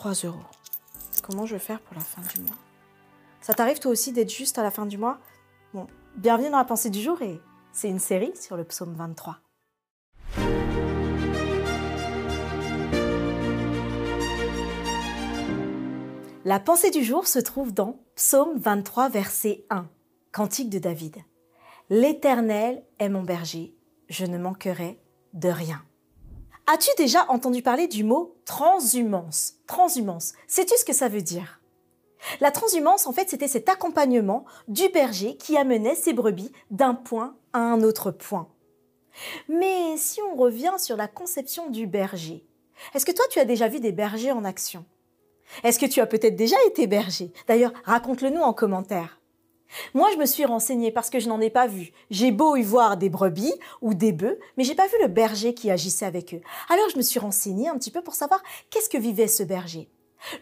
3 euros. Comment je vais faire pour la fin du mois? Ça t'arrive toi aussi d'être juste à la fin du mois? Bon, bienvenue dans la pensée du jour et c'est une série sur le psaume 23. La pensée du jour se trouve dans Psaume 23, verset 1, Cantique de David. L'Éternel est mon berger, je ne manquerai de rien. As-tu déjà entendu parler du mot transhumance? Transhumance, sais-tu ce que ça veut dire? La transhumance, en fait, c'était cet accompagnement du berger qui amenait ses brebis d'un point à un autre point. Mais si on revient sur la conception du berger, est-ce que toi tu as déjà vu des bergers en action? Est-ce que tu as peut-être déjà été berger? D'ailleurs, raconte-le nous en commentaire. Moi, je me suis renseignée parce que je n'en ai pas vu. J'ai beau y voir des brebis ou des bœufs, mais j'ai pas vu le berger qui agissait avec eux. Alors, je me suis renseignée un petit peu pour savoir qu'est-ce que vivait ce berger.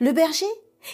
Le berger,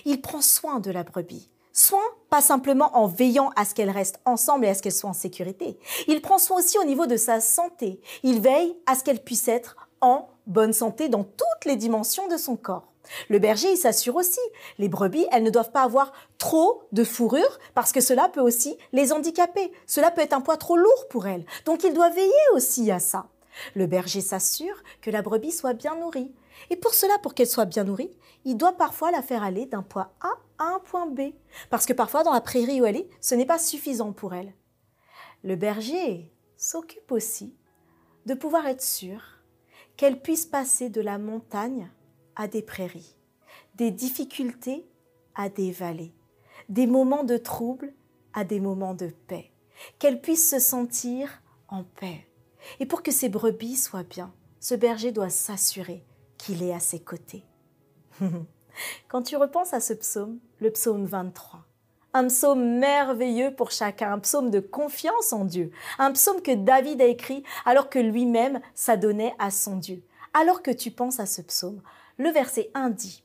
il prend soin de la brebis. Soin, pas simplement en veillant à ce qu'elle reste ensemble et à ce qu'elle soit en sécurité. Il prend soin aussi au niveau de sa santé. Il veille à ce qu'elle puisse être en bonne santé dans toutes les dimensions de son corps. Le berger, il s'assure aussi. Les brebis, elles ne doivent pas avoir trop de fourrure parce que cela peut aussi les handicaper. Cela peut être un poids trop lourd pour elles. Donc il doit veiller aussi à ça. Le berger s'assure que la brebis soit bien nourrie. Et pour cela, pour qu'elle soit bien nourrie, il doit parfois la faire aller d'un point A à un point B. Parce que parfois, dans la prairie où elle est, ce n'est pas suffisant pour elle. Le berger s'occupe aussi de pouvoir être sûr qu'elle puisse passer de la montagne à des prairies, des difficultés à des vallées, des moments de trouble à des moments de paix, qu'elle puisse se sentir en paix. Et pour que ses brebis soient bien, ce berger doit s'assurer qu'il est à ses côtés. Quand tu repenses à ce psaume, le psaume 23, un psaume merveilleux pour chacun, un psaume de confiance en Dieu, un psaume que David a écrit alors que lui-même s'adonnait à son Dieu. Alors que tu penses à ce psaume, le verset 1 dit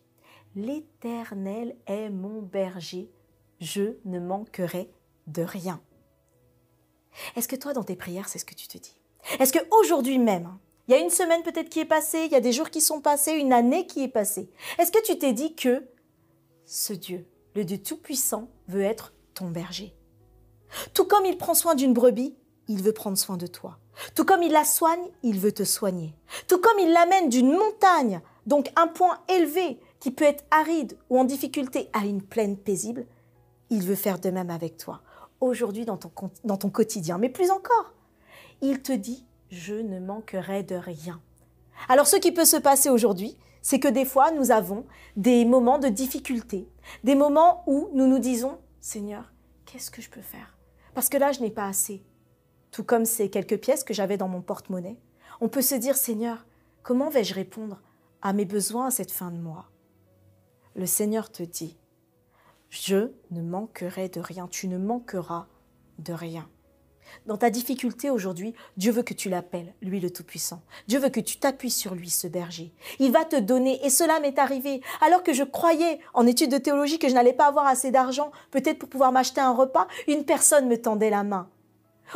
L'Éternel est mon berger, je ne manquerai de rien. Est-ce que toi, dans tes prières, c'est ce que tu te dis? Est-ce qu'aujourd'hui même, hein, il y a une semaine peut-être qui est passée, il y a des jours qui sont passés, une année qui est passée, est-ce que tu t'es dit que ce Dieu, le Dieu Tout-Puissant, veut être ton berger? Tout comme il prend soin d'une brebis, il veut prendre soin de toi. Tout comme il la soigne, il veut te soigner. Tout comme il l'amène d'une montagne donc un point élevé qui peut être aride ou en difficulté à une plaine paisible, il veut faire de même avec toi, aujourd'hui dans ton, dans ton quotidien, mais plus encore. Il te dit, je ne manquerai de rien. Alors ce qui peut se passer aujourd'hui, c'est que des fois, nous avons des moments de difficulté, des moments où nous nous disons, Seigneur, qu'est-ce que je peux faire? Parce que là, je n'ai pas assez. Tout comme ces quelques pièces que j'avais dans mon porte-monnaie. On peut se dire, Seigneur, comment vais-je répondre? À mes besoins à cette fin de mois. Le Seigneur te dit, je ne manquerai de rien, tu ne manqueras de rien. Dans ta difficulté aujourd'hui, Dieu veut que tu l'appelles, lui le Tout-Puissant. Dieu veut que tu t'appuies sur lui, ce berger. Il va te donner, et cela m'est arrivé, alors que je croyais en études de théologie que je n'allais pas avoir assez d'argent, peut-être pour pouvoir m'acheter un repas, une personne me tendait la main.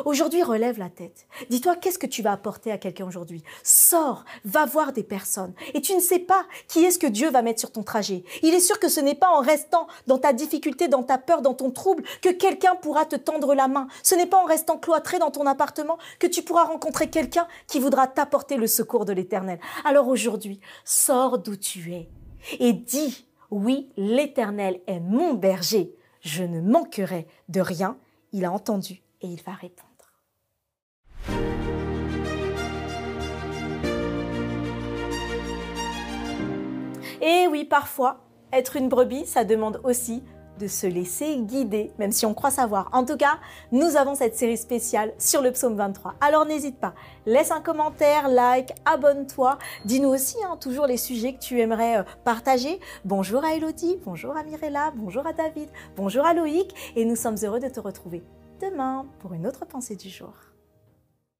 Aujourd'hui, relève la tête. Dis-toi, qu'est-ce que tu vas apporter à quelqu'un aujourd'hui? Sors, va voir des personnes. Et tu ne sais pas qui est-ce que Dieu va mettre sur ton trajet. Il est sûr que ce n'est pas en restant dans ta difficulté, dans ta peur, dans ton trouble, que quelqu'un pourra te tendre la main. Ce n'est pas en restant cloîtré dans ton appartement que tu pourras rencontrer quelqu'un qui voudra t'apporter le secours de l'Éternel. Alors aujourd'hui, sors d'où tu es et dis, oui, l'Éternel est mon berger. Je ne manquerai de rien. Il a entendu et il va répondre. Et oui, parfois, être une brebis, ça demande aussi de se laisser guider, même si on croit savoir. En tout cas, nous avons cette série spéciale sur le psaume 23. Alors n'hésite pas, laisse un commentaire, like, abonne-toi. Dis-nous aussi hein, toujours les sujets que tu aimerais euh, partager. Bonjour à Elodie, bonjour à Mirella, bonjour à David, bonjour à Loïc, et nous sommes heureux de te retrouver demain pour une autre pensée du jour.